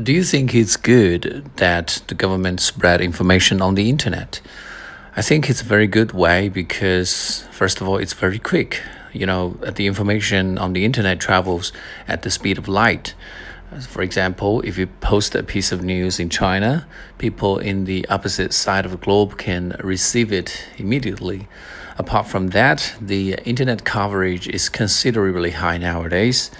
Do you think it's good that the government spread information on the internet? I think it's a very good way because, first of all, it's very quick. You know, the information on the internet travels at the speed of light. For example, if you post a piece of news in China, people in the opposite side of the globe can receive it immediately. Apart from that, the internet coverage is considerably high nowadays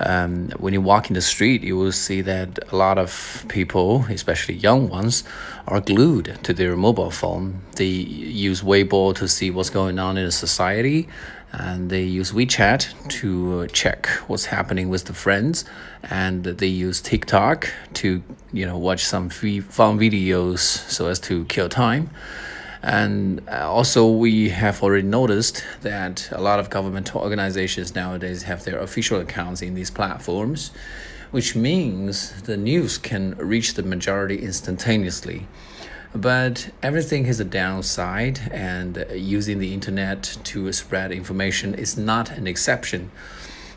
um, when you walk in the street, you will see that a lot of people, especially young ones, are glued to their mobile phone. They use Weibo to see what's going on in society, and they use WeChat to check what's happening with the friends, and they use TikTok to you know watch some free fun videos so as to kill time. And uh, also, we have already noticed that a lot of governmental organizations nowadays have their official accounts in these platforms, which means the news can reach the majority instantaneously. But everything has a downside, and using the internet to spread information is not an exception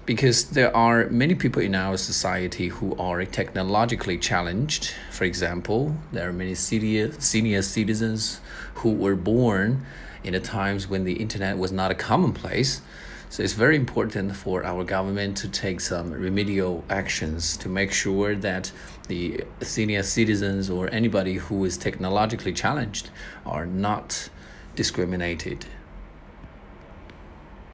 because there are many people in our society who are technologically challenged. For example, there are many senior, senior citizens who were born in the times when the internet was not a commonplace. So it's very important for our government to take some remedial actions to make sure that the senior citizens or anybody who is technologically challenged are not discriminated.